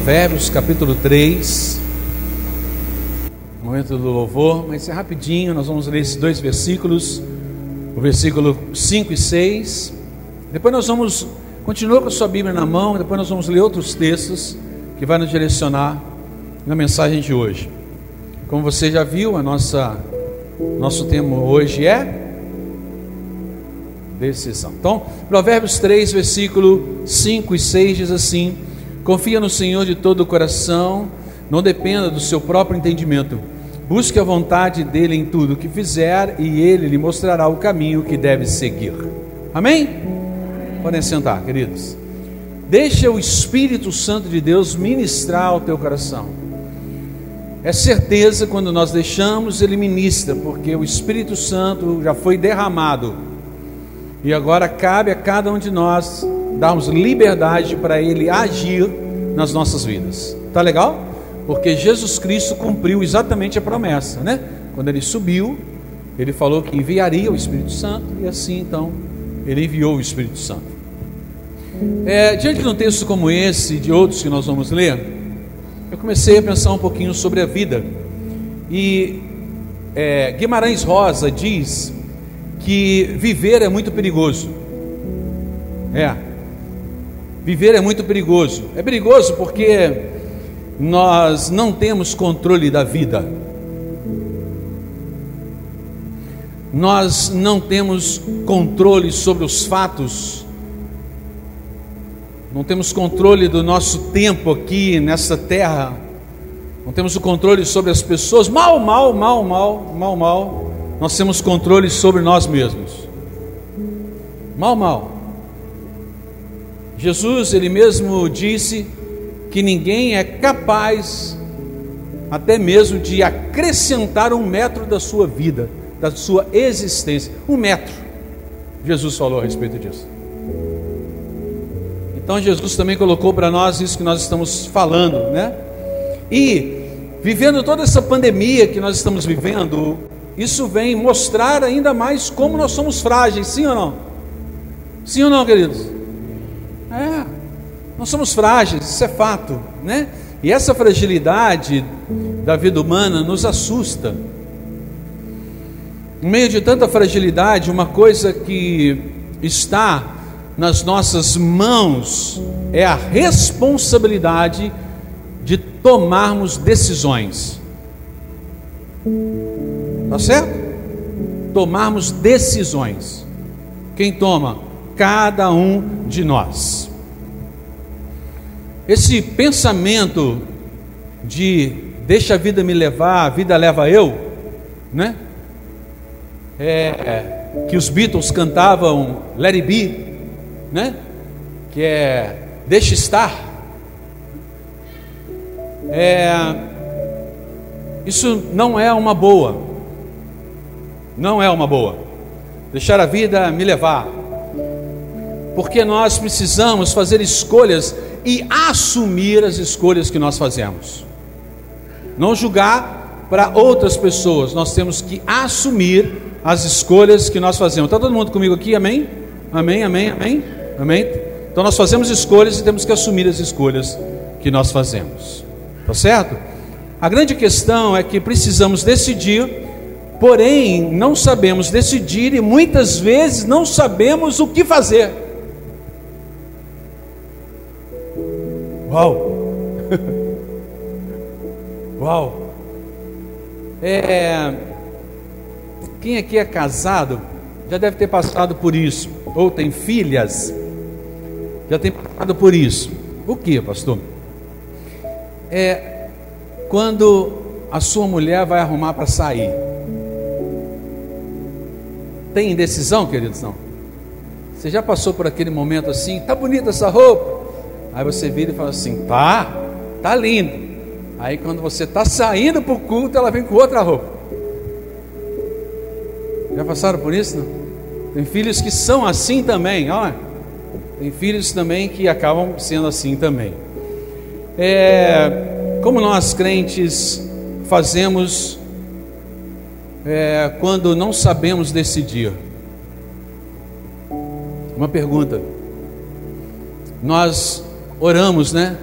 Provérbios capítulo 3. Momento do louvor, mas é rapidinho, nós vamos ler esses dois versículos, o versículo 5 e 6. Depois nós vamos, continua com a sua Bíblia na mão, depois nós vamos ler outros textos que vai nos direcionar na mensagem de hoje. Como você já viu, a nossa nosso tema hoje é decisão. Então, Provérbios 3, versículo 5 e 6 diz assim: Confia no Senhor de todo o coração, não dependa do seu próprio entendimento. Busque a vontade dele em tudo o que fizer, e ele lhe mostrará o caminho que deve seguir. Amém? Podem sentar, queridos. Deixa o Espírito Santo de Deus ministrar ao teu coração. É certeza quando nós deixamos, ele ministra, porque o Espírito Santo já foi derramado. E agora cabe a cada um de nós darmos liberdade para Ele agir nas nossas vidas. Tá legal? Porque Jesus Cristo cumpriu exatamente a promessa, né? Quando Ele subiu, Ele falou que enviaria o Espírito Santo e assim então Ele enviou o Espírito Santo. É, diante de um texto como esse e de outros que nós vamos ler, eu comecei a pensar um pouquinho sobre a vida. E é, Guimarães Rosa diz que viver é muito perigoso. É, Viver é muito perigoso. É perigoso porque nós não temos controle da vida. Nós não temos controle sobre os fatos. Não temos controle do nosso tempo aqui nessa terra. Não temos o controle sobre as pessoas. Mal, mal, mal, mal, mal, mal. Nós temos controle sobre nós mesmos. Mal, mal. Jesus, ele mesmo disse que ninguém é capaz até mesmo de acrescentar um metro da sua vida, da sua existência. Um metro. Jesus falou a respeito disso. Então Jesus também colocou para nós isso que nós estamos falando, né? E vivendo toda essa pandemia que nós estamos vivendo, isso vem mostrar ainda mais como nós somos frágeis, sim ou não? Sim ou não, queridos? É, nós somos frágeis, isso é fato, né? E essa fragilidade da vida humana nos assusta. No meio de tanta fragilidade, uma coisa que está nas nossas mãos é a responsabilidade de tomarmos decisões. Tá certo? Tomarmos decisões. Quem toma? Cada um de nós. Esse pensamento de deixa a vida me levar, a vida leva eu, né? É, que os Beatles cantavam Let It Be, né? Que é deixa estar. É, isso não é uma boa. Não é uma boa. Deixar a vida me levar porque nós precisamos fazer escolhas e assumir as escolhas que nós fazemos. Não julgar para outras pessoas, nós temos que assumir as escolhas que nós fazemos. Está todo mundo comigo aqui? Amém? Amém, amém, amém? Amém? Então nós fazemos escolhas e temos que assumir as escolhas que nós fazemos. Tá certo? A grande questão é que precisamos decidir, porém não sabemos decidir e muitas vezes não sabemos o que fazer. Uau! Uau! É, quem aqui é casado já deve ter passado por isso, ou tem filhas, já tem passado por isso. O que, pastor? É quando a sua mulher vai arrumar para sair. Tem indecisão, queridos? Não. Você já passou por aquele momento assim? Tá bonita essa roupa? Aí você vira e fala assim: tá, tá lindo. Aí quando você está saindo para o culto, ela vem com outra roupa. Já passaram por isso? Não? Tem filhos que são assim também, olha. Tem filhos também que acabam sendo assim também. É, como nós crentes fazemos é, quando não sabemos decidir? Uma pergunta. Nós oramos, né?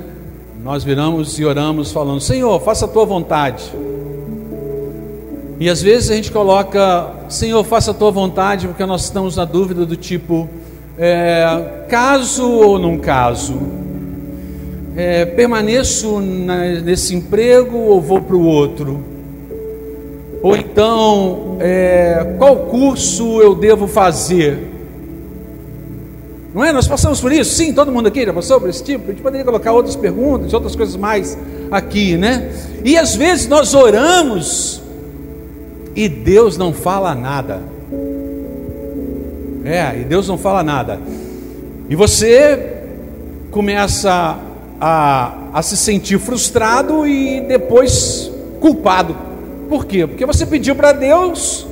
nós viramos e oramos falando: Senhor, faça a tua vontade. E às vezes a gente coloca: Senhor, faça a tua vontade, porque nós estamos na dúvida do tipo: é, caso ou não caso? É, permaneço na, nesse emprego ou vou para o outro? Ou então, é, qual curso eu devo fazer? Não é? Nós passamos por isso? Sim, todo mundo aqui já passou por esse tipo. A gente poderia colocar outras perguntas, outras coisas mais aqui, né? E às vezes nós oramos e Deus não fala nada. É, e Deus não fala nada. E você começa a, a se sentir frustrado e depois culpado. Por quê? Porque você pediu para Deus,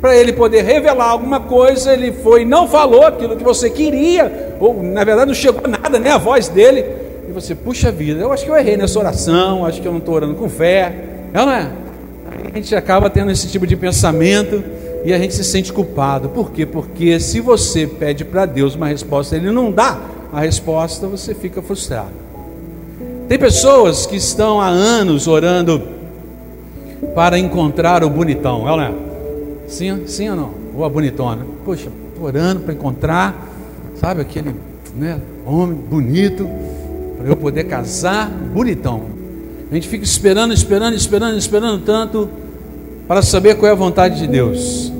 para Ele poder revelar alguma coisa, Ele foi, não falou aquilo que você queria, ou na verdade não chegou nada, nem a voz dele. E você, puxa vida, eu acho que eu errei nessa oração, acho que eu não estou orando com fé. Não é? A gente acaba tendo esse tipo de pensamento e a gente se sente culpado. Por quê? Porque se você pede para Deus uma resposta, Ele não dá a resposta, você fica frustrado. Tem pessoas que estão há anos orando para encontrar o bonitão, é não é? Sim, sim ou não? Ou a bonitona? Poxa, orando para encontrar, sabe, aquele né, homem bonito, para eu poder casar, bonitão. A gente fica esperando, esperando, esperando, esperando tanto para saber qual é a vontade de Deus.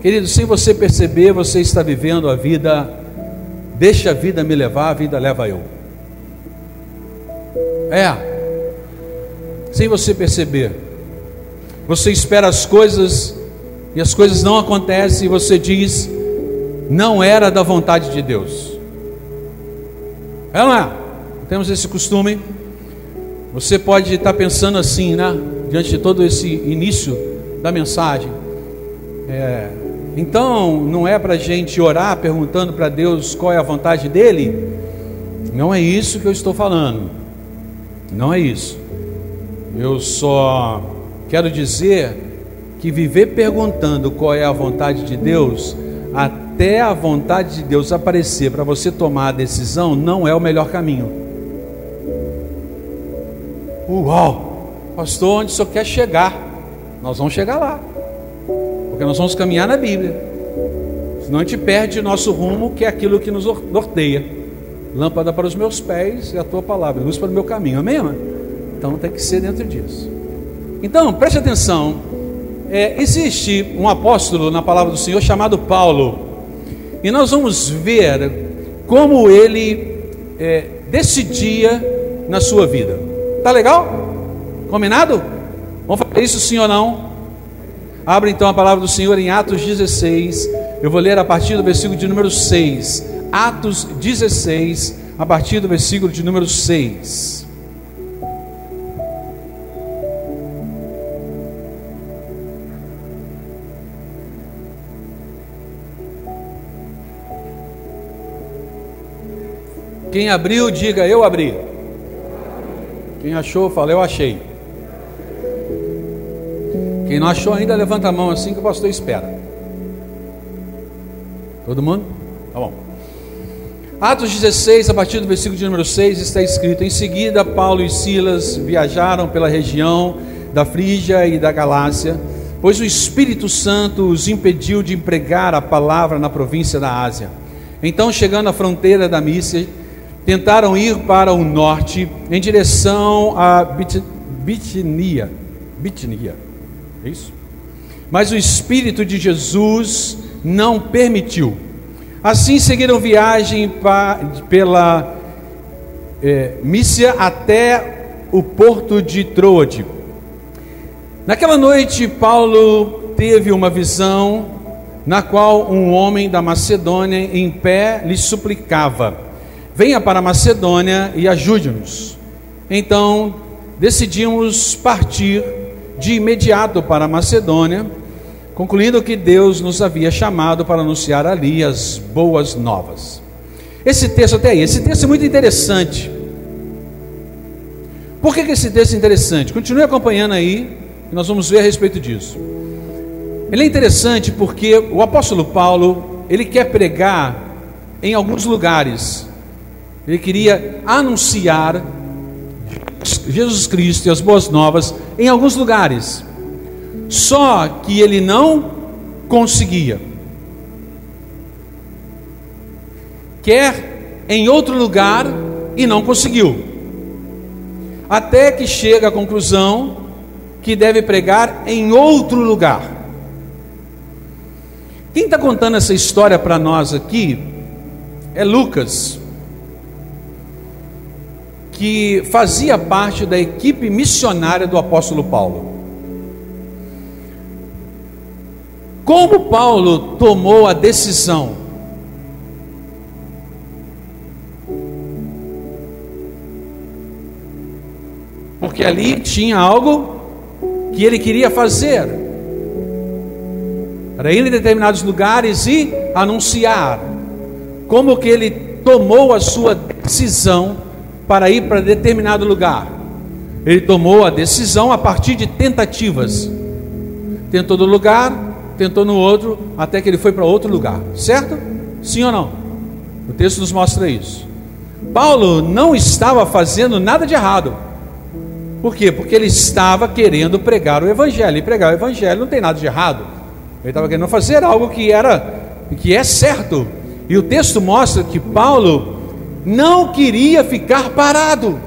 Querido, sem você perceber, você está vivendo a vida, deixa a vida me levar, a vida leva eu. É, sem você perceber. Você espera as coisas e as coisas não acontecem e você diz: não era da vontade de Deus. É é? Temos esse costume. Você pode estar pensando assim, né? Diante de todo esse início da mensagem. É, então, não é para a gente orar perguntando para Deus qual é a vontade dele? Não é isso que eu estou falando. Não é isso. Eu só quero dizer que viver perguntando qual é a vontade de Deus, até a vontade de Deus aparecer para você tomar a decisão, não é o melhor caminho. Uau, pastor, onde o senhor quer chegar? Nós vamos chegar lá, porque nós vamos caminhar na Bíblia, senão a gente perde nosso rumo, que é aquilo que nos norteia. Lâmpada para os meus pés e a tua palavra, luz para o meu caminho, amém? Amém? Então tem que ser dentro disso. Então, preste atenção. É, existe um apóstolo na palavra do Senhor chamado Paulo. E nós vamos ver como ele é, decidia na sua vida. Tá legal? Combinado? Vamos fazer isso sim ou não? Abre então a palavra do Senhor em Atos 16. Eu vou ler a partir do versículo de número 6. Atos 16, a partir do versículo de número 6. Quem abriu, diga eu abri. Quem achou, fala eu achei. Quem não achou ainda, levanta a mão assim que o pastor espera. Todo mundo? Tá bom. Atos 16, a partir do versículo de número 6, está escrito: Em seguida, Paulo e Silas viajaram pela região da Frígia e da Galácia, pois o Espírito Santo os impediu de empregar a palavra na província da Ásia. Então, chegando à fronteira da Mícia, tentaram ir para o norte em direção a Bitnia. Bitnia, é isso? Mas o Espírito de Jesus não permitiu. Assim seguiram viagem pa, pela é, Mícia até o porto de Troade. Naquela noite, Paulo teve uma visão na qual um homem da Macedônia em pé lhe suplicava venha para Macedônia e ajude-nos. Então, decidimos partir de imediato para Macedônia, concluindo que Deus nos havia chamado para anunciar ali as boas novas. Esse texto até aí, esse texto é muito interessante. Por que, que esse texto é interessante? Continue acompanhando aí, e nós vamos ver a respeito disso. Ele é interessante porque o apóstolo Paulo, ele quer pregar em alguns lugares Ele queria anunciar Jesus Cristo e as boas novas em alguns lugares. Só que ele não conseguia. Quer em outro lugar e não conseguiu. Até que chega à conclusão que deve pregar em outro lugar. Quem está contando essa história para nós aqui é Lucas, que fazia parte da equipe missionária do apóstolo Paulo. Como Paulo tomou a decisão porque ali tinha algo que ele queria fazer. Para ir em determinados lugares e anunciar. Como que ele tomou a sua decisão para ir para determinado lugar? Ele tomou a decisão a partir de tentativas. Tentou no lugar, tentou no outro, até que ele foi para outro lugar. Certo? Sim ou não? O texto nos mostra isso. Paulo não estava fazendo nada de errado. Por quê? Porque ele estava querendo pregar o evangelho. E pregar o evangelho não tem nada de errado. Ele estava querendo fazer algo que era que é certo. E o texto mostra que Paulo não queria ficar parado.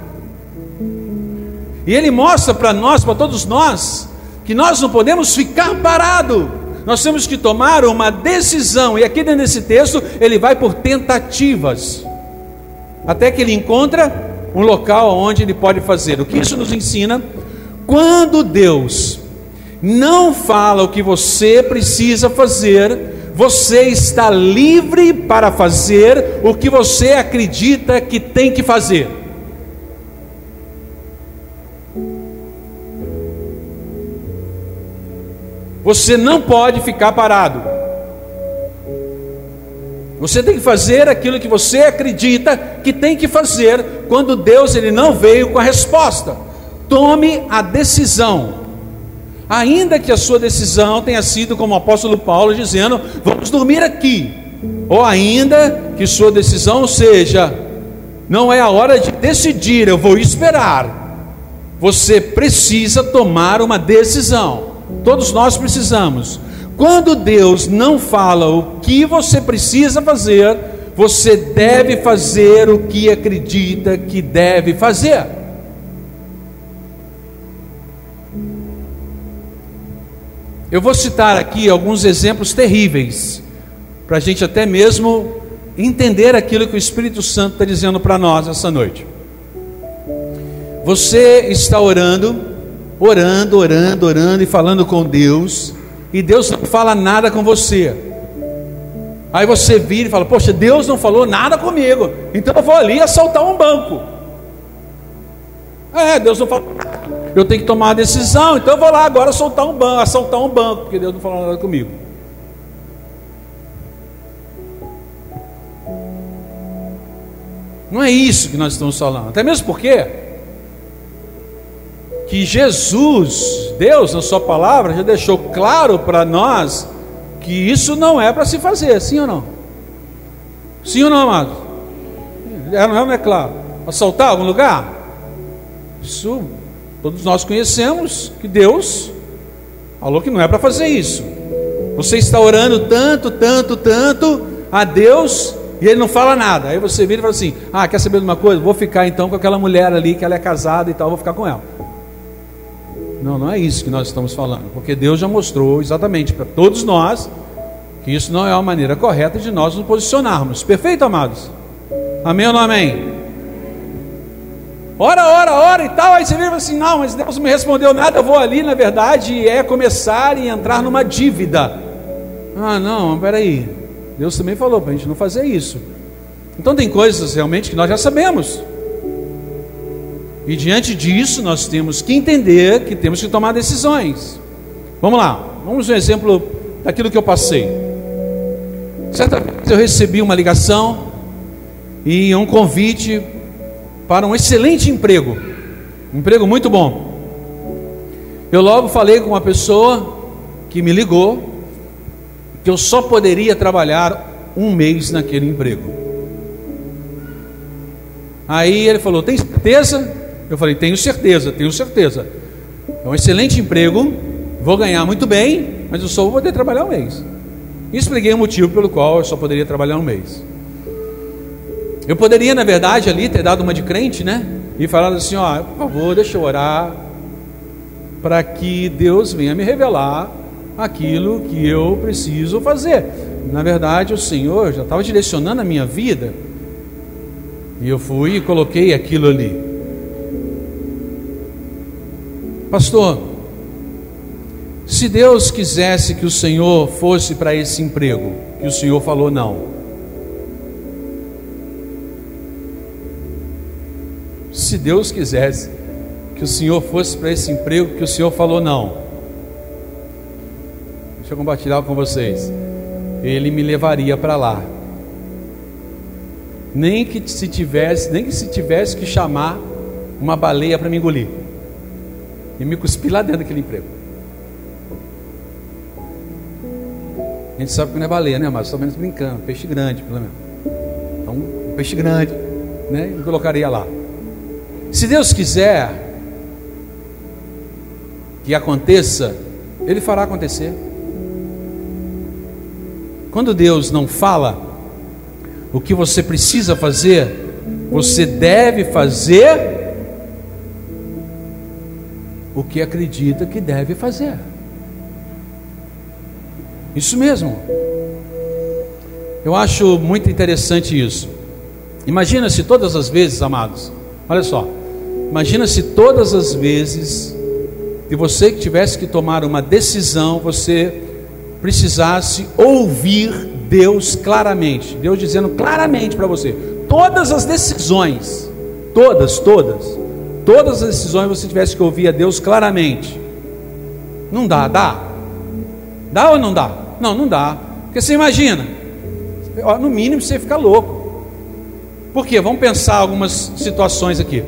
E ele mostra para nós, para todos nós, que nós não podemos ficar parado. Nós temos que tomar uma decisão. E aqui dentro desse texto, ele vai por tentativas. Até que ele encontra um local onde ele pode fazer. O que isso nos ensina? Quando Deus não fala o que você precisa fazer, você está livre para fazer o que você acredita que tem que fazer. Você não pode ficar parado. Você tem que fazer aquilo que você acredita que tem que fazer quando Deus ele não veio com a resposta. Tome a decisão. Ainda que a sua decisão tenha sido como o apóstolo Paulo dizendo, vamos dormir aqui. Ou ainda que sua decisão seja, não é a hora de decidir, eu vou esperar. Você precisa tomar uma decisão. Todos nós precisamos. Quando Deus não fala o que você precisa fazer, você deve fazer o que acredita que deve fazer. Eu vou citar aqui alguns exemplos terríveis, para a gente até mesmo entender aquilo que o Espírito Santo está dizendo para nós essa noite. Você está orando, orando, orando, orando e falando com Deus, e Deus não fala nada com você. Aí você vira e fala: Poxa, Deus não falou nada comigo, então eu vou ali assaltar um banco. É, Deus não falou nada. Eu tenho que tomar uma decisão, então eu vou lá agora assaltar um banco, assaltar um banco, porque Deus não falou nada comigo. Não é isso que nós estamos falando. Até mesmo porque que Jesus, Deus, na sua palavra, já deixou claro para nós que isso não é para se fazer, sim ou não? Sim ou não, amado? É, não é, não é claro? Assaltar algum lugar? Isso, todos nós conhecemos que Deus falou que não é para fazer isso. Você está orando tanto, tanto, tanto a Deus e Ele não fala nada. Aí você vira e fala assim: Ah, quer saber de uma coisa? Vou ficar então com aquela mulher ali que ela é casada e tal, vou ficar com ela. Não, não é isso que nós estamos falando, porque Deus já mostrou exatamente para todos nós que isso não é uma maneira correta de nós nos posicionarmos. Perfeito, amados? Amém ou não amém? Ora, ora, ora e tal. Aí você vira assim: não, mas Deus não me respondeu nada. Eu vou ali, na verdade, é começar e entrar numa dívida. Ah, não, peraí. Deus também falou para a gente não fazer isso. Então, tem coisas realmente que nós já sabemos. E diante disso, nós temos que entender que temos que tomar decisões. Vamos lá, vamos um exemplo daquilo que eu passei. Certa vez eu recebi uma ligação e um convite para um excelente emprego, um emprego muito bom. Eu logo falei com uma pessoa que me ligou que eu só poderia trabalhar um mês naquele emprego. Aí ele falou: Tem certeza? Eu falei: Tenho certeza, tenho certeza. É um excelente emprego, vou ganhar muito bem, mas eu só vou poder trabalhar um mês. E expliquei o motivo pelo qual eu só poderia trabalhar um mês. Eu poderia, na verdade, ali ter dado uma de crente, né? E falado assim: Ó, por favor, deixa eu orar, para que Deus venha me revelar aquilo que eu preciso fazer. Na verdade, o Senhor já estava direcionando a minha vida. E eu fui e coloquei aquilo ali. Pastor, se Deus quisesse que o Senhor fosse para esse emprego, que o Senhor falou não. Se Deus quisesse que o Senhor fosse para esse emprego, que o Senhor falou não. Deixa eu compartilhar com vocês. Ele me levaria para lá. Nem que se tivesse, nem que se tivesse que chamar uma baleia para me engolir. E me cuspir lá dentro daquele emprego. A gente sabe que não é baleia, né, mas só menos brincando, peixe grande, pelo menos. Então, um peixe grande, né? Me colocaria lá. Se Deus quiser que aconteça, Ele fará acontecer. Quando Deus não fala o que você precisa fazer, você deve fazer o que acredita que deve fazer. Isso mesmo. Eu acho muito interessante isso. Imagina se todas as vezes, amados, olha só, imagina se todas as vezes que você que tivesse que tomar uma decisão, você precisasse ouvir Deus claramente, Deus dizendo claramente para você, todas as decisões, todas, todas, todas as decisões você tivesse que ouvir a Deus claramente. Não dá, dá? Dá ou não dá? Não, não dá. Porque você imagina, no mínimo você fica louco. Por quê? Vamos pensar algumas situações aqui.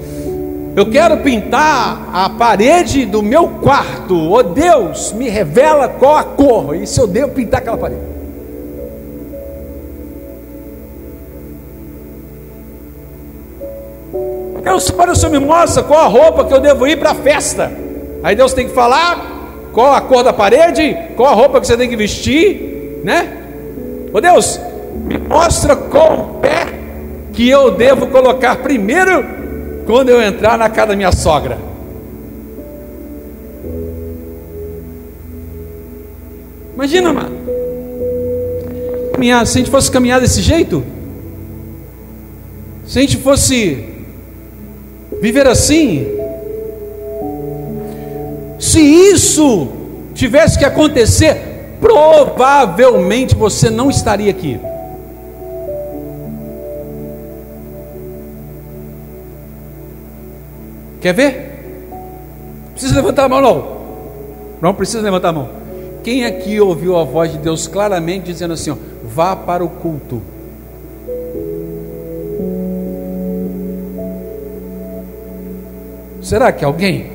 Eu quero pintar a parede do meu quarto. Oh Deus, me revela qual a cor. E se eu devo pintar aquela parede? Deus, para o Senhor me mostra qual a roupa que eu devo ir para a festa. Aí Deus tem que falar qual a cor da parede, qual a roupa que você tem que vestir, né? Ô Deus, me mostra qual pé que eu devo colocar primeiro quando eu entrar na casa da minha sogra. Imagina, mano. Caminhar, se a gente fosse caminhar desse jeito, se a gente fosse viver assim, se isso tivesse que acontecer, provavelmente você não estaria aqui. Quer ver? Precisa levantar a mão, não. Não precisa levantar a mão. Quem aqui ouviu a voz de Deus claramente dizendo assim: ó, vá para o culto? Será que alguém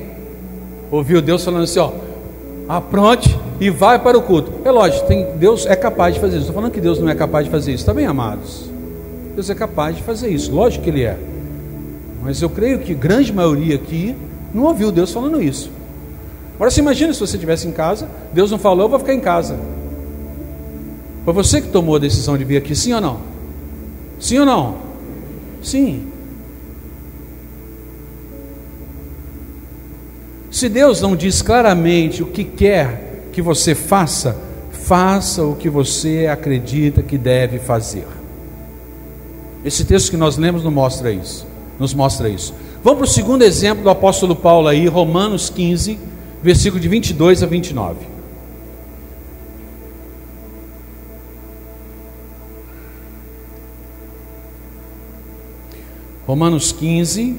ouviu Deus falando assim, ó, apronte e vai para o culto. É lógico, tem, Deus é capaz de fazer isso. Estou falando que Deus não é capaz de fazer isso, está bem, amados? Deus é capaz de fazer isso, lógico que Ele é. Mas eu creio que grande maioria aqui não ouviu Deus falando isso. Agora você imagina se você estivesse em casa, Deus não falou, eu vou ficar em casa. Foi você que tomou a decisão de vir aqui, sim ou não? Sim ou não? Sim. Se Deus não diz claramente o que quer que você faça, faça o que você acredita que deve fazer. Esse texto que nós lemos nos mostra isso. Nos mostra isso. Vamos para o segundo exemplo do apóstolo Paulo aí, Romanos 15, versículo de 22 a 29. Romanos 15,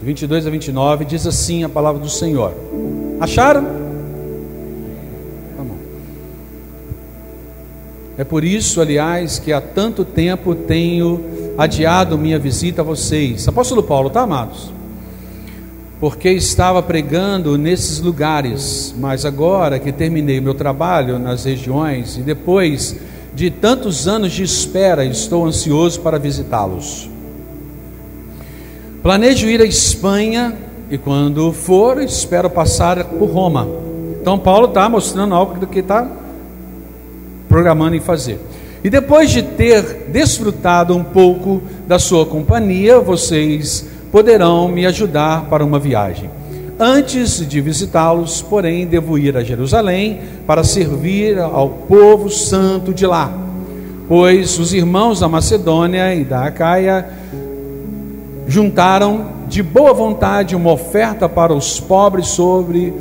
22 a 29, diz assim a palavra do Senhor. Acharam? É por isso, aliás, que há tanto tempo tenho adiado minha visita a vocês. Apóstolo Paulo, tá, amados? porque estava pregando nesses lugares, mas agora que terminei meu trabalho nas regiões e depois de tantos anos de espera, estou ansioso para visitá-los. Planejo ir à Espanha e quando for, espero passar por Roma. Então, Paulo está mostrando algo que está programando em fazer. E depois de ter desfrutado um pouco da sua companhia, vocês poderão me ajudar para uma viagem. Antes de visitá-los, porém, devo ir a Jerusalém para servir ao povo santo de lá, pois os irmãos da Macedônia e da Acaia juntaram de boa vontade uma oferta para os pobres sobre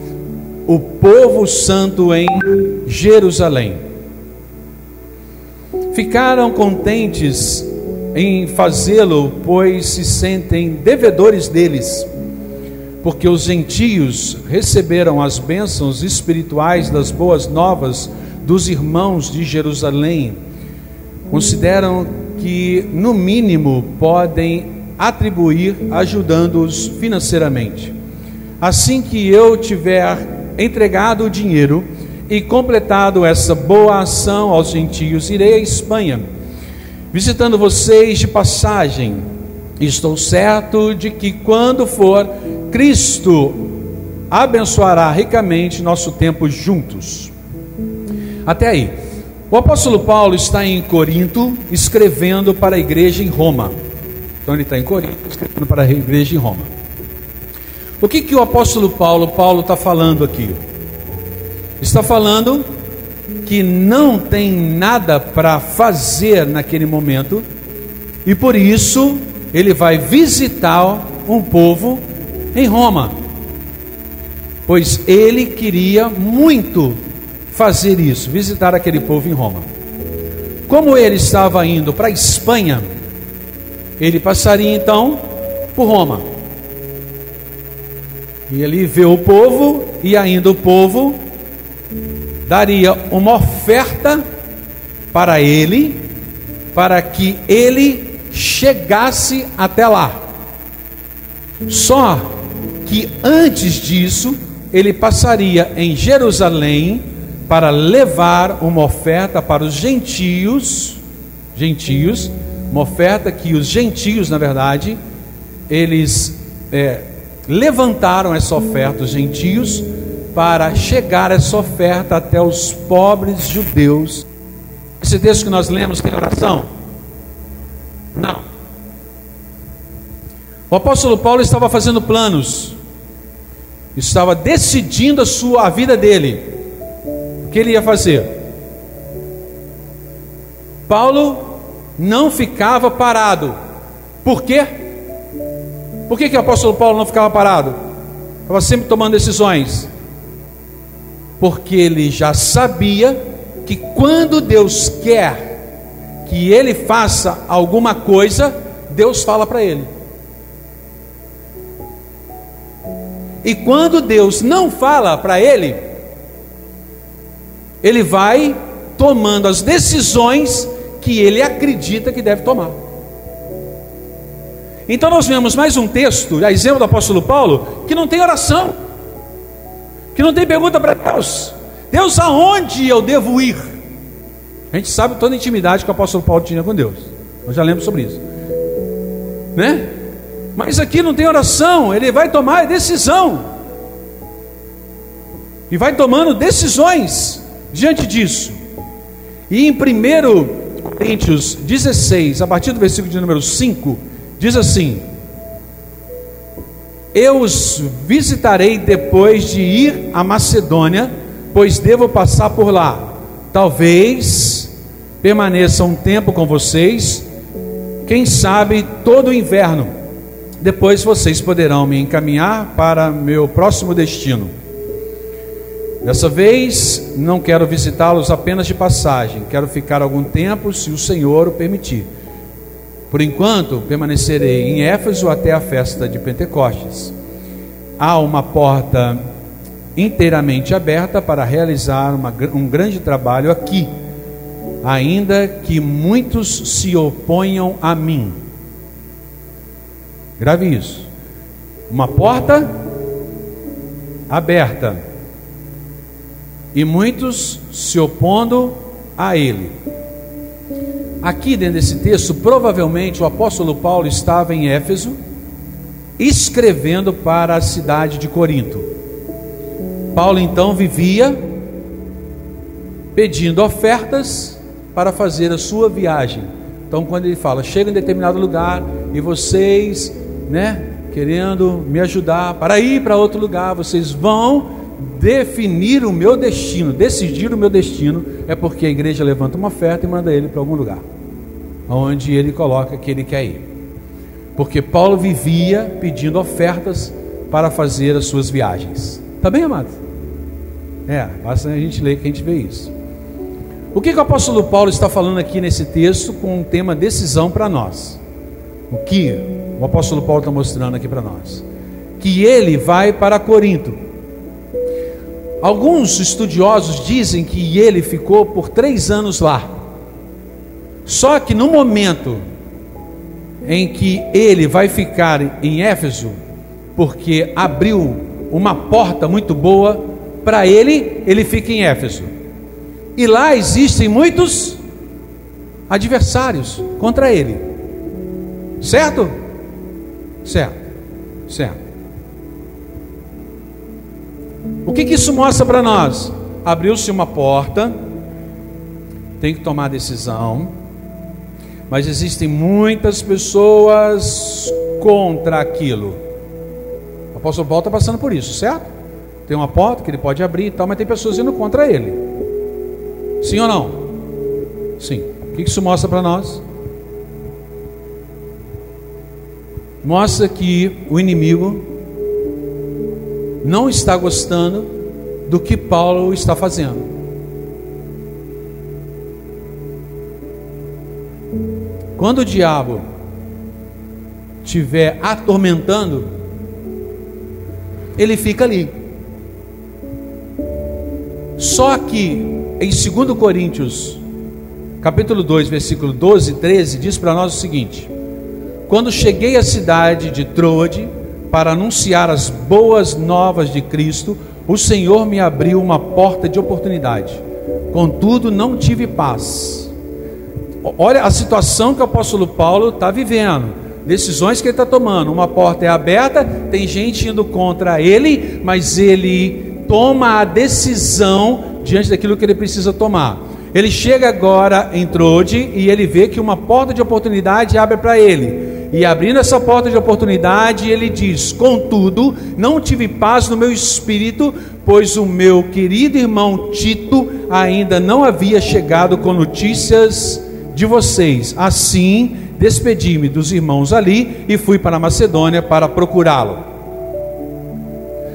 o povo santo em Jerusalém. Ficaram contentes em fazê-lo, pois se sentem devedores deles, porque os gentios receberam as bênçãos espirituais das boas novas dos irmãos de Jerusalém. Consideram que, no mínimo, podem atribuir ajudando-os financeiramente. Assim que eu tiver entregado o dinheiro e completado essa boa ação aos gentios, irei à Espanha visitando vocês de passagem. Estou certo de que quando for, Cristo abençoará ricamente nosso tempo juntos. Até aí. O apóstolo Paulo está em Corinto escrevendo para a igreja em Roma. Então ele está em Corinto escrevendo para a igreja em Roma. O que, que o apóstolo Paulo, Paulo está falando aqui? Está falando que não tem nada para fazer naquele momento, e por isso ele vai visitar um povo em Roma, pois ele queria muito fazer isso, visitar aquele povo em Roma. Como ele estava indo para a Espanha, ele passaria então por Roma. E ele vê o povo, e ainda o povo daria uma oferta para ele, para que ele chegasse até lá. Só que antes disso, ele passaria em Jerusalém para levar uma oferta para os gentios, gentios, uma oferta que os gentios, na verdade, eles é, levantaram essa oferta, os gentios, para chegar essa oferta até os pobres judeus. Esse texto que nós lemos tem oração? Não. O apóstolo Paulo estava fazendo planos, estava decidindo a sua a vida dele, o que ele ia fazer. Paulo não ficava parado. Por quê? Por que, que o apóstolo Paulo não ficava parado? Estava sempre tomando decisões porque ele já sabia que quando Deus quer que ele faça alguma coisa, Deus fala para ele. E quando Deus não fala para ele, ele vai tomando as decisões que ele acredita que deve tomar. Então nós vemos mais um texto, a exemplo do apóstolo Paulo, que não tem oração que não tem pergunta para Deus. Deus, aonde eu devo ir? A gente sabe toda a intimidade que o apóstolo Paulo tinha com Deus. Nós já lemos sobre isso. Né? Mas aqui não tem oração, ele vai tomar decisão. E vai tomando decisões diante disso. E em 1 Coríntios 16, a partir do versículo de número 5, diz assim: eu os visitarei depois de ir à Macedônia, pois devo passar por lá. Talvez permaneça um tempo com vocês, quem sabe todo o inverno. Depois vocês poderão me encaminhar para meu próximo destino. Dessa vez, não quero visitá-los apenas de passagem, quero ficar algum tempo, se o Senhor o permitir. Por enquanto, permanecerei em Éfeso até a festa de Pentecostes. Há uma porta inteiramente aberta para realizar uma, um grande trabalho aqui, ainda que muitos se oponham a mim. Grave isso. Uma porta aberta, e muitos se opondo a ele. Aqui dentro desse texto, provavelmente o apóstolo Paulo estava em Éfeso, escrevendo para a cidade de Corinto. Paulo então vivia pedindo ofertas para fazer a sua viagem. Então, quando ele fala, chega em determinado lugar e vocês, né, querendo me ajudar para ir para outro lugar, vocês vão definir o meu destino, decidir o meu destino, é porque a igreja levanta uma oferta e manda ele para algum lugar, onde ele coloca que ele quer ir. Porque Paulo vivia pedindo ofertas para fazer as suas viagens. Tá bem, amado? É, basta a gente ler que a gente vê isso. O que, que o apóstolo Paulo está falando aqui nesse texto com o tema decisão para nós? O que o apóstolo Paulo está mostrando aqui para nós? Que ele vai para Corinto. Alguns estudiosos dizem que ele ficou por três anos lá. Só que no momento em que ele vai ficar em Éfeso, porque abriu uma porta muito boa para ele, ele fica em Éfeso. E lá existem muitos adversários contra ele. Certo? Certo. Certo. O que, que isso mostra para nós? Abriu-se uma porta, tem que tomar decisão, mas existem muitas pessoas contra aquilo. O apóstolo Paulo está passando por isso, certo? Tem uma porta que ele pode abrir e tal, mas tem pessoas indo contra ele. Sim ou não? Sim. O que isso mostra para nós? Mostra que o inimigo não está gostando do que Paulo está fazendo. Quando o diabo estiver atormentando, ele fica ali. Só que em 2 Coríntios, capítulo 2, versículo 12 e 13, diz para nós o seguinte: Quando cheguei à cidade de Troade para anunciar as boas novas de Cristo, o Senhor me abriu uma porta de oportunidade. Contudo, não tive paz. Olha a situação que o apóstolo Paulo está vivendo, decisões que ele está tomando. Uma porta é aberta, tem gente indo contra ele, mas ele toma a decisão diante daquilo que ele precisa tomar. Ele chega agora em Trode e ele vê que uma porta de oportunidade abre para ele. E abrindo essa porta de oportunidade, ele diz: Contudo, não tive paz no meu espírito, pois o meu querido irmão Tito ainda não havia chegado com notícias de vocês. Assim, despedi-me dos irmãos ali e fui para Macedônia para procurá-lo.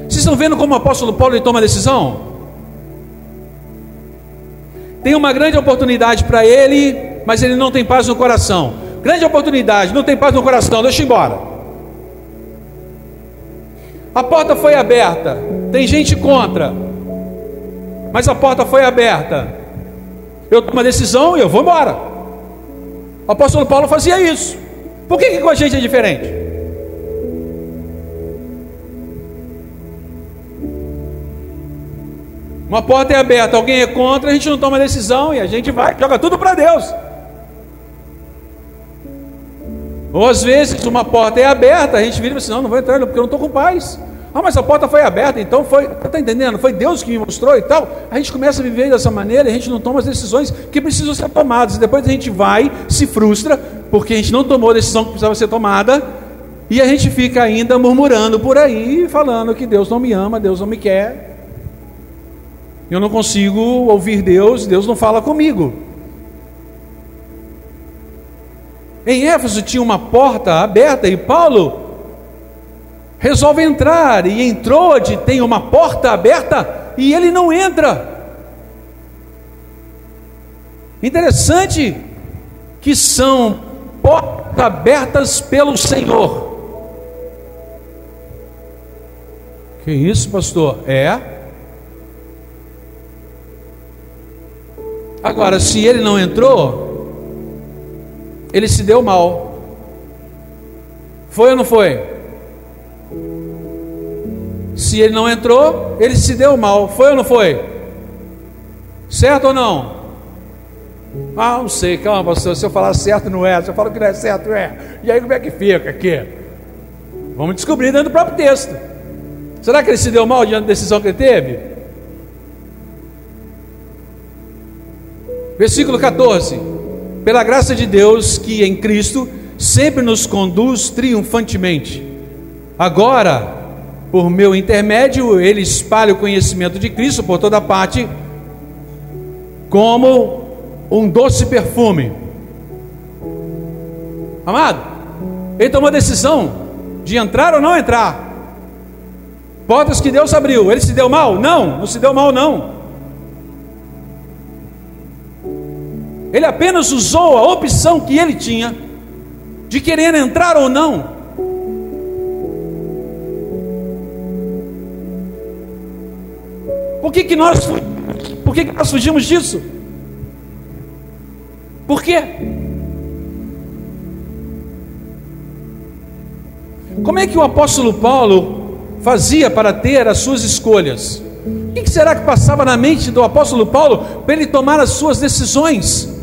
Vocês estão vendo como o apóstolo Paulo toma a decisão? Tem uma grande oportunidade para ele, mas ele não tem paz no coração. Grande oportunidade, não tem paz no coração, deixa embora. A porta foi aberta, tem gente contra, mas a porta foi aberta. Eu tomo uma decisão e eu vou embora. O apóstolo Paulo fazia isso. Por que, que com a gente é diferente? Uma porta é aberta, alguém é contra, a gente não toma decisão e a gente vai, joga tudo para Deus. Ou às vezes uma porta é aberta, a gente vira e assim, não, não vou entrar porque eu não estou com paz. Ah, mas a porta foi aberta, então foi, está entendendo? Foi Deus que me mostrou e tal. A gente começa a viver dessa maneira, a gente não toma as decisões que precisam ser tomadas. E depois a gente vai, se frustra, porque a gente não tomou a decisão que precisava ser tomada, e a gente fica ainda murmurando por aí, falando que Deus não me ama, Deus não me quer. Eu não consigo ouvir Deus, Deus não fala comigo. Em Éfeso tinha uma porta aberta e Paulo resolve entrar e entrou onde tem uma porta aberta e ele não entra. Interessante que são portas abertas pelo Senhor. Que isso, pastor? É Agora, se ele não entrou, ele se deu mal. Foi ou não foi? Se ele não entrou, ele se deu mal. Foi ou não foi? Certo ou não? Ah, não sei, calma, pastor. Se eu falar certo, não é. Se eu falo que não é certo, é. E aí como é que fica aqui? Vamos descobrir dentro do próprio texto. Será que ele se deu mal diante da decisão que ele teve? Versículo 14: Pela graça de Deus que em Cristo sempre nos conduz triunfantemente. Agora, por meu intermédio, ele espalha o conhecimento de Cristo por toda parte, como um doce perfume. Amado, ele tomou a decisão de entrar ou não entrar. Portas que Deus abriu, ele se deu mal? Não, não se deu mal, não. Ele apenas usou a opção que ele tinha de querer entrar ou não. Por que, que nós por que, que nós fugimos disso? Por quê? Como é que o apóstolo Paulo fazia para ter as suas escolhas? O que será que passava na mente do apóstolo Paulo para ele tomar as suas decisões?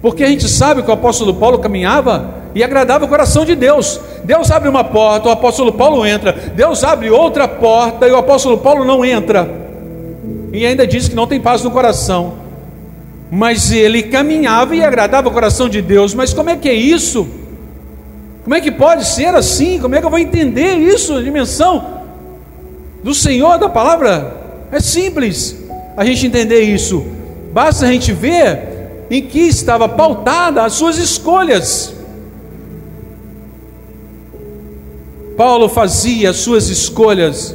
Porque a gente sabe que o apóstolo Paulo caminhava e agradava o coração de Deus. Deus abre uma porta, o apóstolo Paulo entra. Deus abre outra porta e o apóstolo Paulo não entra. E ainda diz que não tem paz no coração. Mas ele caminhava e agradava o coração de Deus. Mas como é que é isso? Como é que pode ser assim? Como é que eu vou entender isso, a dimensão do Senhor da palavra? É simples a gente entender isso. Basta a gente ver em que estava pautada as suas escolhas. Paulo fazia as suas escolhas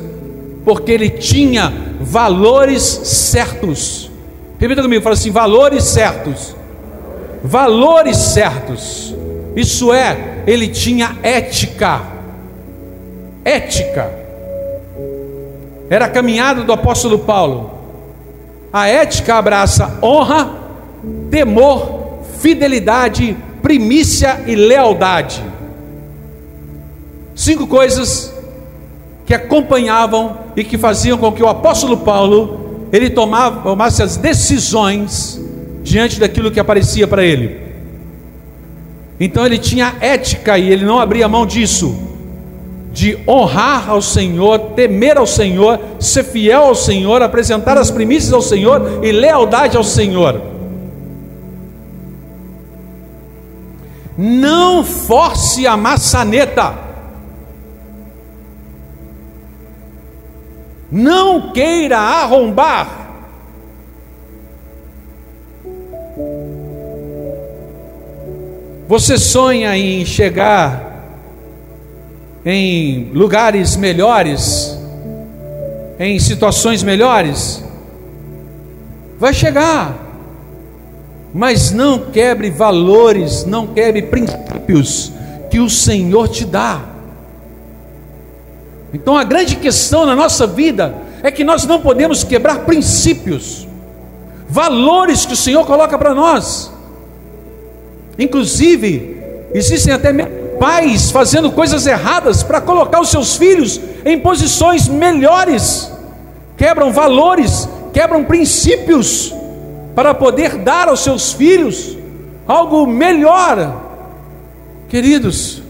porque ele tinha valores certos. Repita comigo, fala assim: valores certos. Valores certos. Isso é, ele tinha ética. Ética. Era a caminhada do apóstolo Paulo. A ética abraça honra, temor, fidelidade, primícia e lealdade. Cinco coisas que acompanhavam e que faziam com que o apóstolo Paulo ele tomava, tomasse as decisões diante daquilo que aparecia para ele. Então ele tinha ética e ele não abria mão disso, de honrar ao Senhor, temer ao Senhor, ser fiel ao Senhor, apresentar as primícias ao Senhor e lealdade ao Senhor. Não force a maçaneta. Não queira arrombar. Você sonha em chegar em lugares melhores, em situações melhores? Vai chegar mas não quebre valores, não quebre princípios que o Senhor te dá. Então a grande questão na nossa vida é que nós não podemos quebrar princípios, valores que o Senhor coloca para nós. Inclusive, existem até pais fazendo coisas erradas para colocar os seus filhos em posições melhores, quebram valores, quebram princípios para poder dar aos seus filhos algo melhor. Queridos,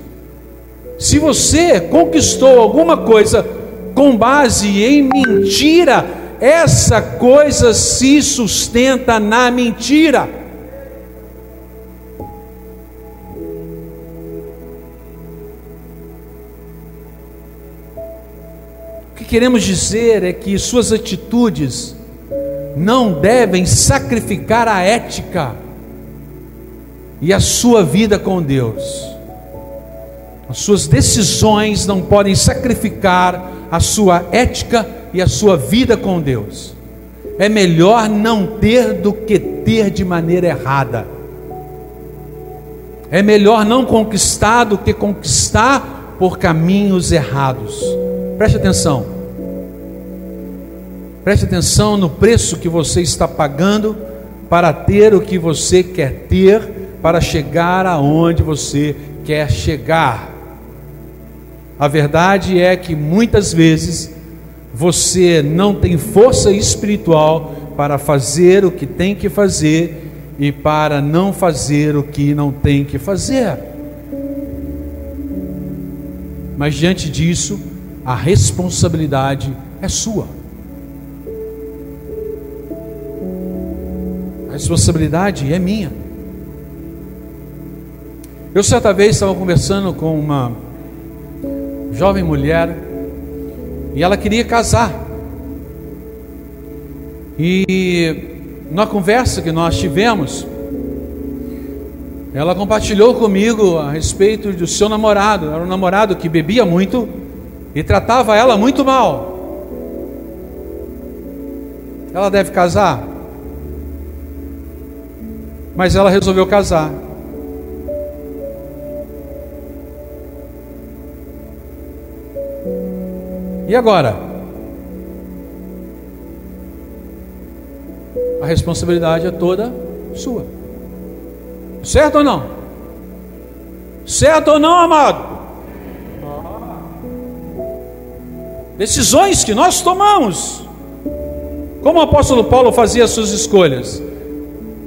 se você conquistou alguma coisa com base em mentira, essa coisa se sustenta na mentira. O que queremos dizer é que suas atitudes não devem sacrificar a ética e a sua vida com Deus. As suas decisões não podem sacrificar a sua ética e a sua vida com Deus. É melhor não ter do que ter de maneira errada. É melhor não conquistar do que conquistar por caminhos errados. Preste atenção. Preste atenção no preço que você está pagando para ter o que você quer ter, para chegar aonde você quer chegar. A verdade é que muitas vezes você não tem força espiritual para fazer o que tem que fazer e para não fazer o que não tem que fazer. Mas diante disso, a responsabilidade é sua. A responsabilidade é minha. Eu certa vez estava conversando com uma jovem mulher e ela queria casar. E na conversa que nós tivemos, ela compartilhou comigo a respeito do seu namorado. Era um namorado que bebia muito e tratava ela muito mal. Ela deve casar? Mas ela resolveu casar. E agora? a responsabilidade é toda sua. Certo ou não? Certo ou não, amado? Decisões que nós tomamos. Como o apóstolo Paulo fazia as suas escolhas?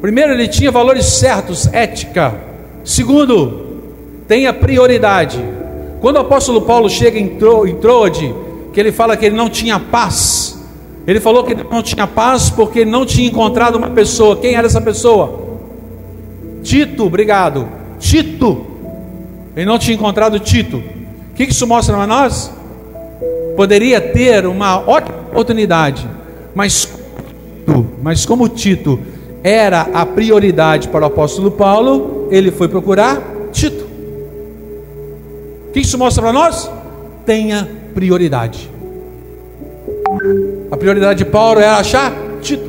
Primeiro, ele tinha valores certos, ética. Segundo, tenha prioridade. Quando o apóstolo Paulo chega em Troade, que ele fala que ele não tinha paz, ele falou que não tinha paz porque não tinha encontrado uma pessoa. Quem era essa pessoa? Tito, obrigado. Tito. Ele não tinha encontrado Tito. O que isso mostra para nós? Poderia ter uma ótima oportunidade, mas, mas como Tito era a prioridade para o apóstolo Paulo, ele foi procurar Tito. O que isso mostra para nós? Tenha prioridade. A prioridade de Paulo era achar Tito.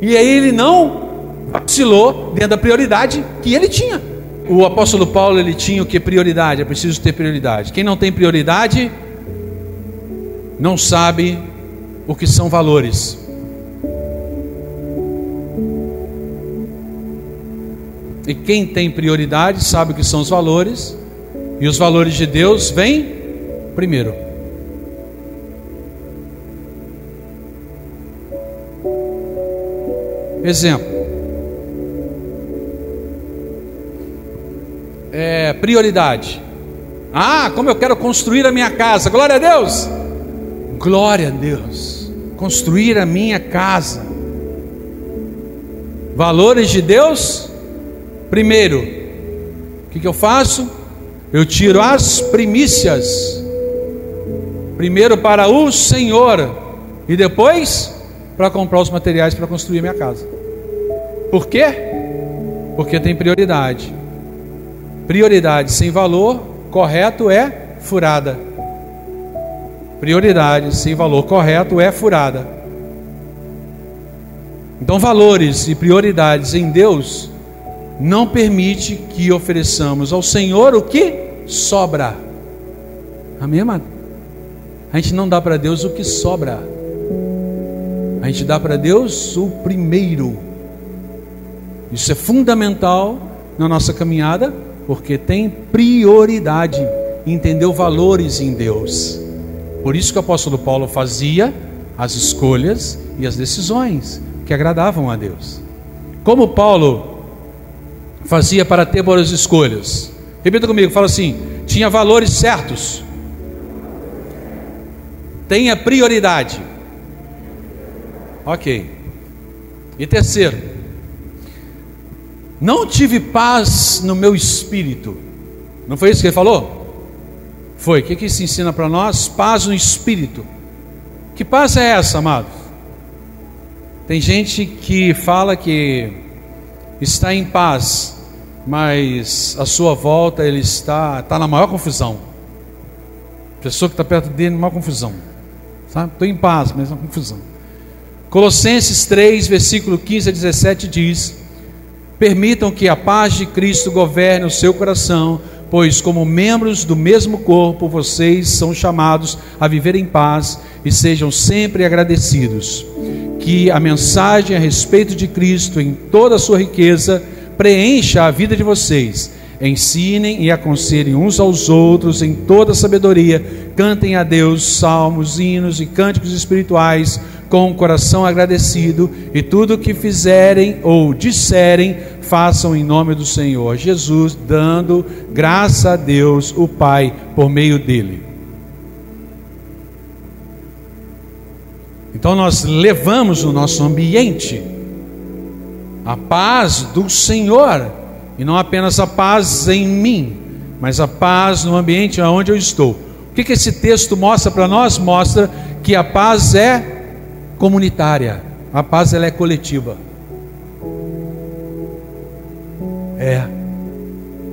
E aí ele não vacilou dentro da prioridade que ele tinha. O apóstolo Paulo ele tinha o que prioridade? É preciso ter prioridade. Quem não tem prioridade não sabe o que são valores. E quem tem prioridade sabe o que são os valores, e os valores de Deus vêm primeiro. Exemplo. É, prioridade. Ah, como eu quero construir a minha casa. Glória a Deus. Glória a Deus. Construir a minha casa. Valores de Deus. Primeiro, o que, que eu faço? Eu tiro as primícias. Primeiro para o Senhor. E depois para comprar os materiais para construir minha casa. Por quê? Porque tem prioridade. Prioridade sem valor correto é furada. Prioridade sem valor correto é furada. Então, valores e prioridades em Deus não permite que ofereçamos ao Senhor o que sobra. Amém, amado? A gente não dá para Deus o que sobra. A gente dá para Deus o primeiro. Isso é fundamental na nossa caminhada, porque tem prioridade, entendeu valores em Deus. Por isso que o apóstolo Paulo fazia as escolhas e as decisões que agradavam a Deus. Como Paulo fazia para ter boas escolhas? Repita comigo, fala assim: tinha valores certos. Tenha prioridade. Ok. E terceiro, não tive paz no meu espírito. Não foi isso que ele falou? Foi. O que, que isso ensina para nós? Paz no espírito. Que paz é essa, amados? Tem gente que fala que está em paz, mas a sua volta ele está, está na maior confusão. A pessoa que está perto dele, na maior confusão. Estou em paz, mas na confusão. Colossenses 3, versículo 15 a 17 diz: Permitam que a paz de Cristo governe o seu coração, pois, como membros do mesmo corpo, vocês são chamados a viver em paz e sejam sempre agradecidos. Que a mensagem a respeito de Cristo, em toda a sua riqueza, preencha a vida de vocês. Ensinem e aconselhem uns aos outros em toda sabedoria. Cantem a Deus salmos, hinos e cânticos espirituais com o coração agradecido. E tudo o que fizerem ou disserem, façam em nome do Senhor Jesus, dando graça a Deus, o Pai, por meio dele. Então nós levamos no nosso ambiente a paz do Senhor e não apenas a paz em mim, mas a paz no ambiente onde eu estou. O que, que esse texto mostra para nós? Mostra que a paz é comunitária, a paz ela é coletiva. É,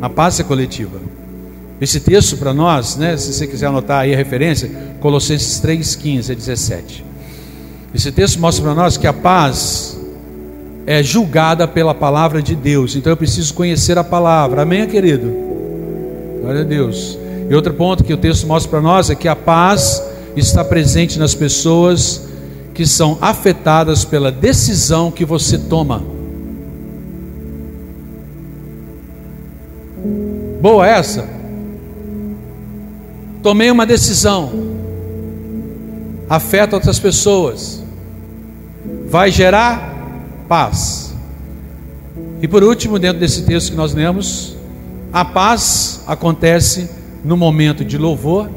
a paz é coletiva. Esse texto para nós, né, se você quiser anotar aí a referência, Colossenses 3, 15 a 17. Esse texto mostra para nós que a paz é julgada pela palavra de Deus. Então eu preciso conhecer a palavra. Amém, querido? Glória a Deus. E outro ponto que o texto mostra para nós é que a paz está presente nas pessoas que são afetadas pela decisão que você toma. Boa essa? Tomei uma decisão. Afeta outras pessoas. Vai gerar paz. E por último, dentro desse texto que nós lemos, a paz acontece no momento de louvor,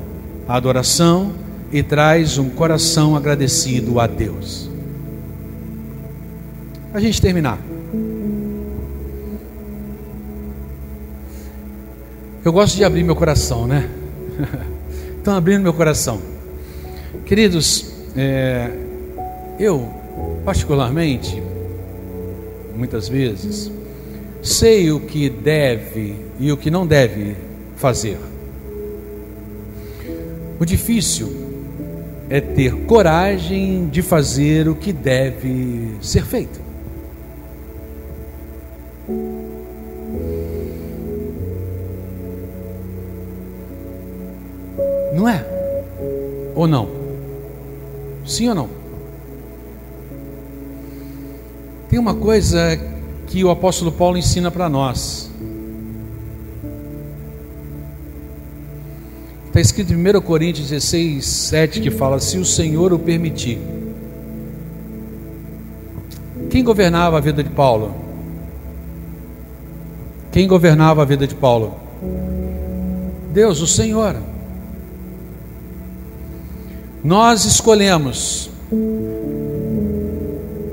adoração e traz um coração agradecido a Deus. A gente terminar. Eu gosto de abrir meu coração, né? Então, abrindo meu coração. Queridos, é, eu, particularmente, muitas vezes, sei o que deve e o que não deve fazer. O difícil é ter coragem de fazer o que deve ser feito. Não é? Ou não? Sim ou não? Tem uma coisa que o apóstolo Paulo ensina para nós. Está escrito em 1 Coríntios 16, 7 que fala: Se o Senhor o permitir. Quem governava a vida de Paulo? Quem governava a vida de Paulo? Deus, o Senhor. Nós escolhemos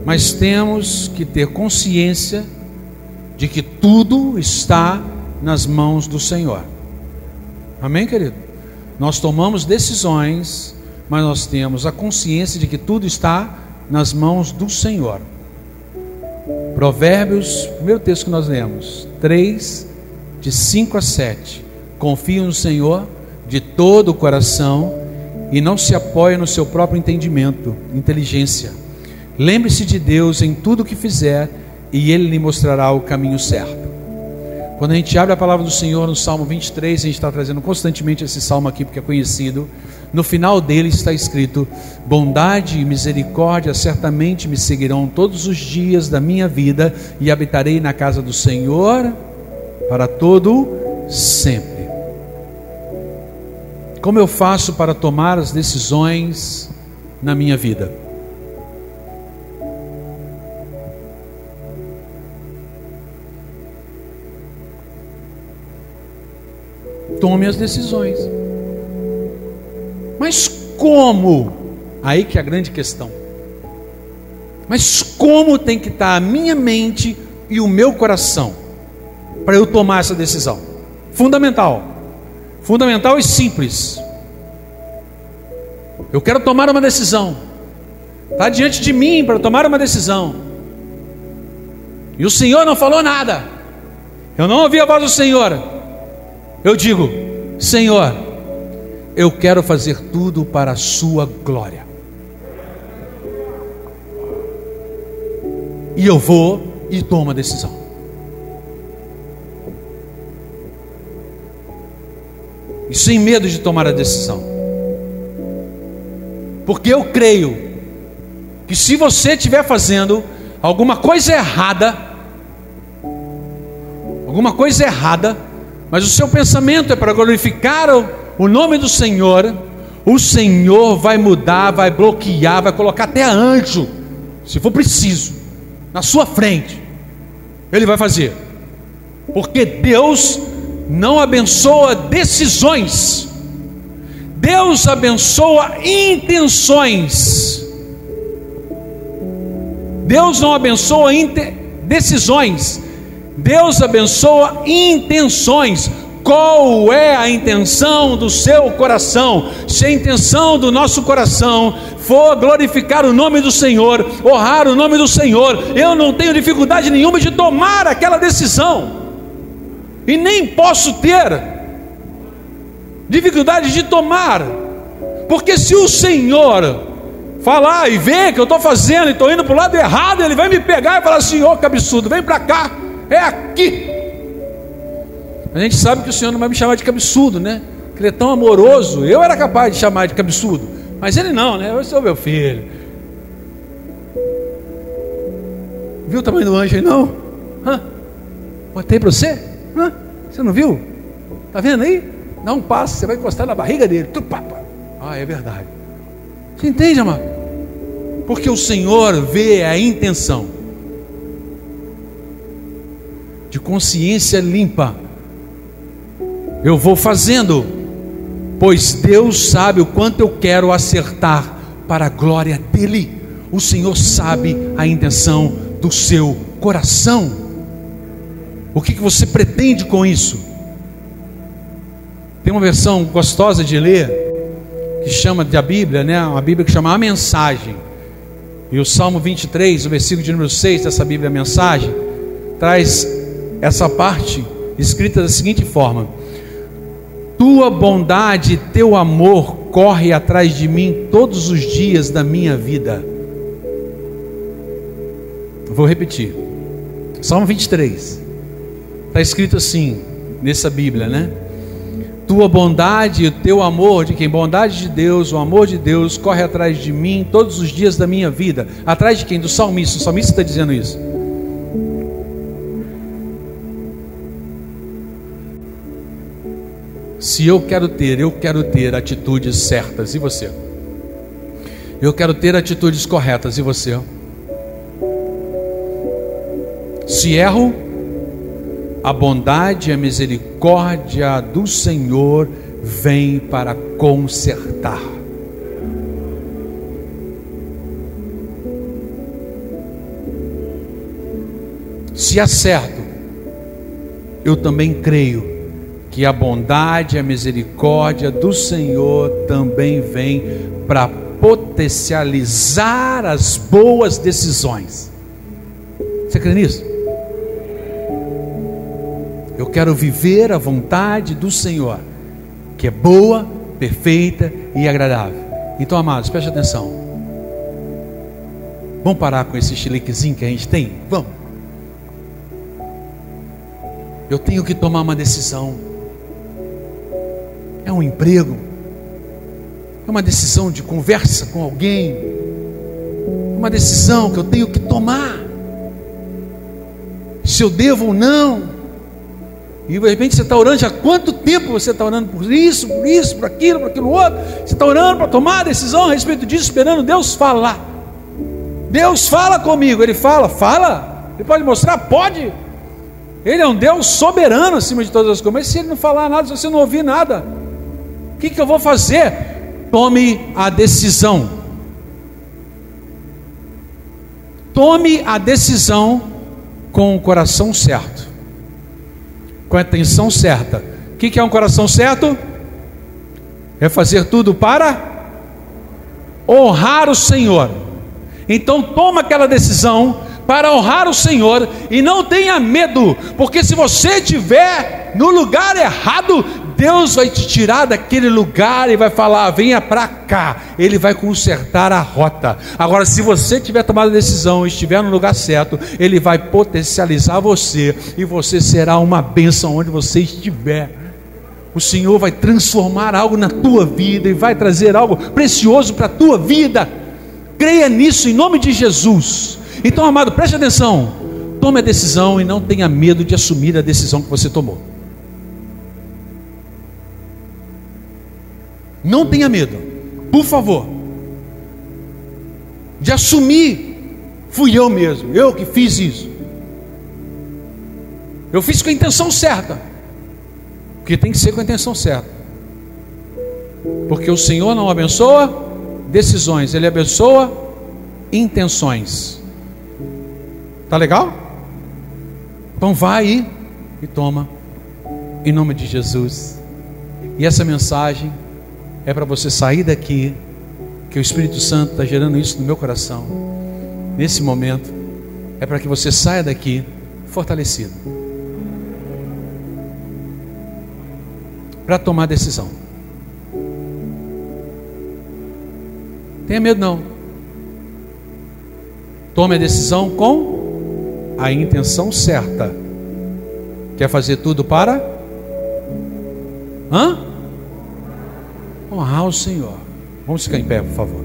mas temos que ter consciência de que tudo está nas mãos do Senhor. Amém, querido? Nós tomamos decisões, mas nós temos a consciência de que tudo está nas mãos do Senhor. Provérbios, primeiro texto que nós lemos, 3, de 5 a 7. Confie no Senhor de todo o coração e não se apoie no seu próprio entendimento, inteligência Lembre-se de Deus em tudo que fizer e Ele lhe mostrará o caminho certo. Quando a gente abre a palavra do Senhor no Salmo 23, a gente está trazendo constantemente esse salmo aqui porque é conhecido. No final dele está escrito: Bondade e misericórdia certamente me seguirão todos os dias da minha vida e habitarei na casa do Senhor para todo sempre. Como eu faço para tomar as decisões na minha vida? Tome as decisões. Mas como? Aí que é a grande questão. Mas como tem que estar a minha mente e o meu coração para eu tomar essa decisão? Fundamental. Fundamental e simples. Eu quero tomar uma decisão. Está diante de mim para tomar uma decisão. E o Senhor não falou nada. Eu não ouvi a voz do Senhor. Eu digo: Senhor, eu quero fazer tudo para a Sua glória. E eu vou e tomo a decisão. E sem medo de tomar a decisão. Porque eu creio que se você estiver fazendo alguma coisa errada, alguma coisa errada, mas o seu pensamento é para glorificar o, o nome do Senhor, o Senhor vai mudar, vai bloquear, vai colocar até anjo, se for preciso, na sua frente. Ele vai fazer. Porque Deus não abençoa decisões. Deus abençoa intenções. Deus não abençoa decisões. Deus abençoa intenções. Qual é a intenção do seu coração? Se a intenção do nosso coração for glorificar o nome do Senhor, honrar o nome do Senhor, eu não tenho dificuldade nenhuma de tomar aquela decisão, e nem posso ter dificuldade de tomar, porque se o Senhor falar e ver que eu estou fazendo e estou indo para o lado errado, ele vai me pegar e falar assim: ô oh, que absurdo, vem para cá, é aqui. A gente sabe que o Senhor não vai me chamar de cabeçudo, né? Que ele é tão amoroso. Eu era capaz de chamar de cabeçudo, mas ele não, né? Eu sou meu filho. Viu o tamanho do anjo aí? Não? Hã? Botei para você? Hã? Você não viu? Tá vendo aí? Dá um passo, você vai encostar na barriga dele. Ah, é verdade. Você entende, amado? Porque o Senhor vê a intenção de consciência limpa. Eu vou fazendo, pois Deus sabe o quanto eu quero acertar para a glória dEle. O Senhor sabe a intenção do seu coração. O que, você pretende com isso? Tem uma versão gostosa de ler, que chama da Bíblia, né? Uma Bíblia que chama a mensagem. E o Salmo 23, o versículo de número 6 dessa Bíblia a mensagem, traz essa parte escrita da seguinte forma: Tua bondade, teu amor corre atrás de mim todos os dias da minha vida. Vou repetir. Salmo 23. Está escrito assim nessa Bíblia, né? Tua bondade, o teu amor, de quem? Bondade de Deus, o amor de Deus corre atrás de mim todos os dias da minha vida. Atrás de quem? Do salmista. O salmista está dizendo isso. Se eu quero ter, eu quero ter atitudes certas, e você? Eu quero ter atitudes corretas, e você? Se erro, a bondade e a misericórdia do Senhor vem para consertar. Se acerto, eu também creio que a bondade e a misericórdia do Senhor também vem para potencializar as boas decisões. Você crê nisso? Eu quero viver a vontade do Senhor, que é boa, perfeita e agradável. Então, amados, preste atenção. Vamos parar com esse chiliquezinho que a gente tem? Vamos. Eu tenho que tomar uma decisão é um emprego, é uma decisão de conversa com alguém, uma decisão que eu tenho que tomar, se eu devo ou não. E de repente você está orando, há quanto tempo você está orando por isso, por isso, por aquilo, por aquilo outro? Você está orando para tomar a decisão a respeito disso, esperando Deus falar. Deus fala comigo, Ele fala, fala. Ele pode mostrar? Pode. Ele é um Deus soberano acima de todas as coisas. Mas se Ele não falar nada, se você não ouvir nada, que, que eu vou fazer? Tome a decisão. Tome a decisão com o coração certo, com a atenção certa. O que, que é um coração certo? É fazer tudo para honrar o Senhor. Então toma aquela decisão para honrar o Senhor e não tenha medo, porque se você estiver no lugar errado, Deus vai te tirar daquele lugar e vai falar: venha para cá. Ele vai consertar a rota. Agora, se você tiver tomado a decisão e estiver no lugar certo, Ele vai potencializar você e você será uma bênção onde você estiver. O Senhor vai transformar algo na tua vida e vai trazer algo precioso para a tua vida. Creia nisso em nome de Jesus. Então, amado, preste atenção. Tome a decisão e não tenha medo de assumir a decisão que você tomou. Não tenha medo, por favor, de assumir, fui eu mesmo, eu que fiz isso. Eu fiz com a intenção certa, porque tem que ser com a intenção certa, porque o Senhor não abençoa decisões, Ele abençoa intenções. Tá legal? Então vai aí e toma, em nome de Jesus. E essa mensagem é para você sair daqui, que o Espírito Santo está gerando isso no meu coração, nesse momento, é para que você saia daqui fortalecido, para tomar decisão. Tenha medo não. Tome a decisão com a intenção certa. Quer fazer tudo para? Hã? Honrar o Senhor. Vamos ficar em pé, por favor.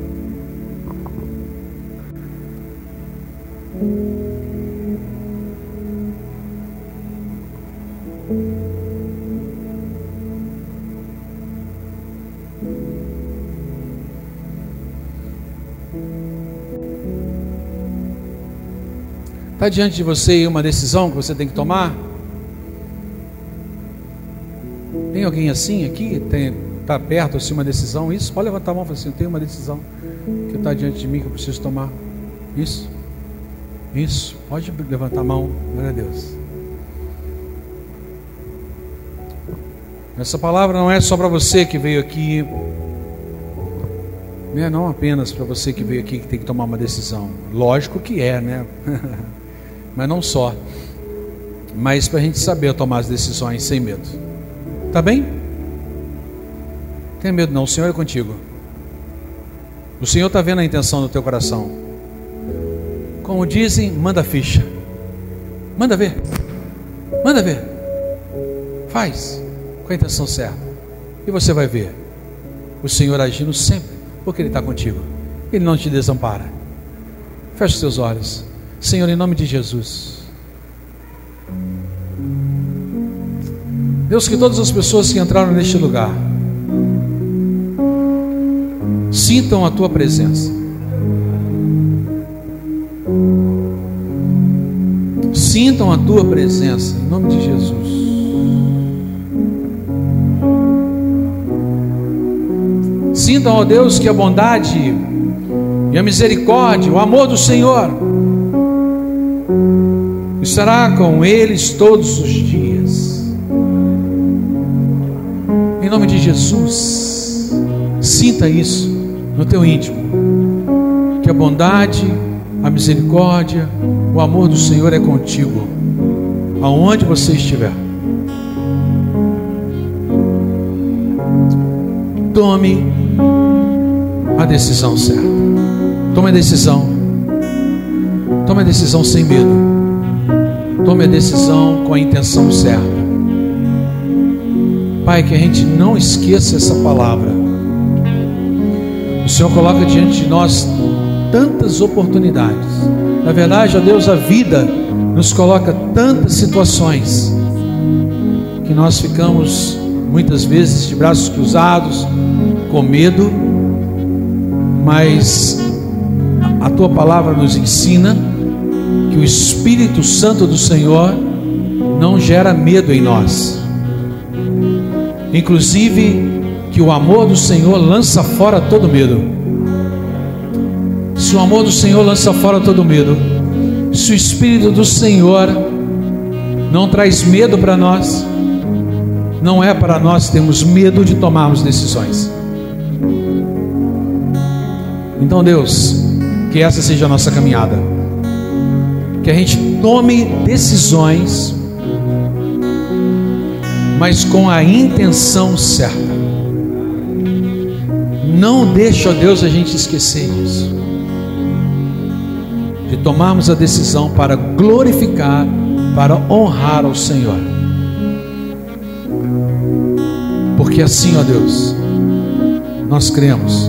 Está diante de você uma decisão que você tem que tomar? Tem alguém assim aqui? Tem, está perto assim uma decisão, isso, pode levantar a mão e falar assim, eu tenho uma decisão que está diante de mim que eu preciso tomar. Isso. Isso. Pode levantar a mão. Glória a Deus. Essa palavra não é só para você que veio aqui. Né? Não apenas para você que veio aqui que tem que tomar uma decisão. Lógico que é, né? Mas não só. Mas para a gente saber tomar as decisões sem medo. Tá bem? Tenha medo não, o Senhor é contigo. O Senhor está vendo a intenção do teu coração. Como dizem, manda ficha. Manda ver. Manda ver. Faz com a intenção certa. E você vai ver o Senhor agindo sempre, porque Ele está contigo. Ele não te desampara. Feche os teus olhos. Senhor, em nome de Jesus. Deus, que todas as pessoas que entraram neste lugar sintam a tua presença. Sintam a tua presença, em nome de Jesus. Sintam, ó Deus, que a bondade e a misericórdia, o amor do Senhor estará com eles todos os dias. Em nome de Jesus, sinta isso no teu íntimo, que a bondade, a misericórdia, o amor do Senhor é contigo, aonde você estiver. Tome a decisão certa. Tome a decisão. Tome a decisão sem medo. Tome a decisão com a intenção certa. Pai, que a gente não esqueça essa palavra o Senhor coloca diante de nós tantas oportunidades. Na verdade, ó Deus, a vida nos coloca tantas situações que nós ficamos muitas vezes de braços cruzados, com medo, mas a tua palavra nos ensina que o Espírito Santo do Senhor não gera medo em nós. Inclusive, que o amor do Senhor lança fora todo medo. Se o amor do Senhor lança fora todo medo, se o Espírito do Senhor não traz medo para nós, não é para nós termos medo de tomarmos decisões. Então, Deus, que essa seja a nossa caminhada, que a gente tome decisões, mas com a intenção certa. Não deixe, ó Deus, a gente esquecer isso. De tomarmos a decisão para glorificar, para honrar ao Senhor. Porque assim, ó Deus, nós cremos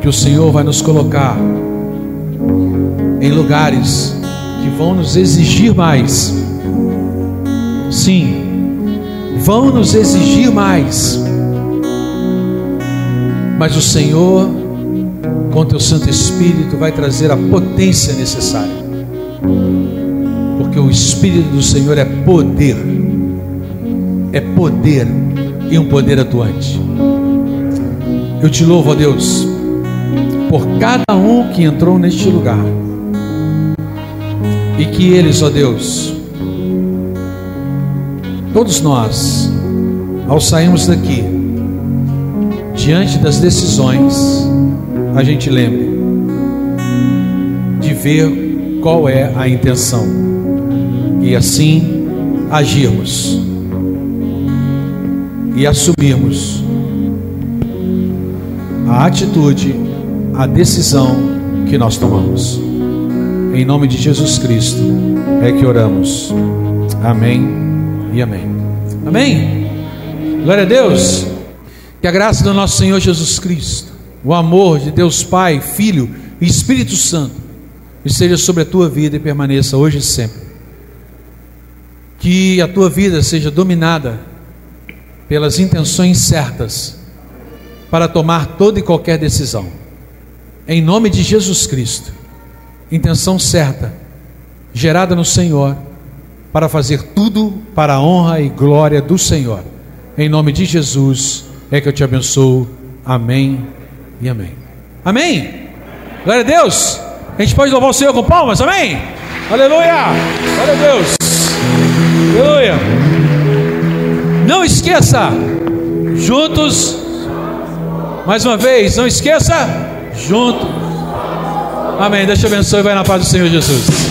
que o Senhor vai nos colocar em lugares que vão nos exigir mais. Sim, vão nos exigir mais Mas o Senhor, com teu Santo Espírito, vai trazer a potência necessária. Porque o Espírito do Senhor é poder. É poder e um poder atuante. Eu te louvo, ó Deus, por cada um que entrou neste lugar. E que eles, ó Deus, todos nós, ao sairmos daqui, diante das decisões, a gente lembre de ver qual é a intenção e assim agirmos e assumirmos a atitude, a decisão que nós tomamos. Em nome de Jesus Cristo é que oramos. Amém e amém. Amém. Glória a Deus. Que a graça do nosso Senhor Jesus Cristo, o amor de Deus Pai, Filho e Espírito Santo esteja sobre a tua vida e permaneça hoje e sempre. Que a tua vida seja dominada pelas intenções certas para tomar toda e qualquer decisão. Em nome de Jesus Cristo, intenção certa, gerada no Senhor, para fazer tudo para a honra e glória do Senhor. Em nome de Jesus é que eu te abençoo. Amém e amém. Amém. Glória a Deus. A gente pode louvar o Senhor com palmas, amém? Aleluia. Glória a Deus. Aleluia. Não esqueça, juntos, mais uma vez, não esqueça, juntos. Amém. Deixa eu abençoe e vai na paz do Senhor Jesus.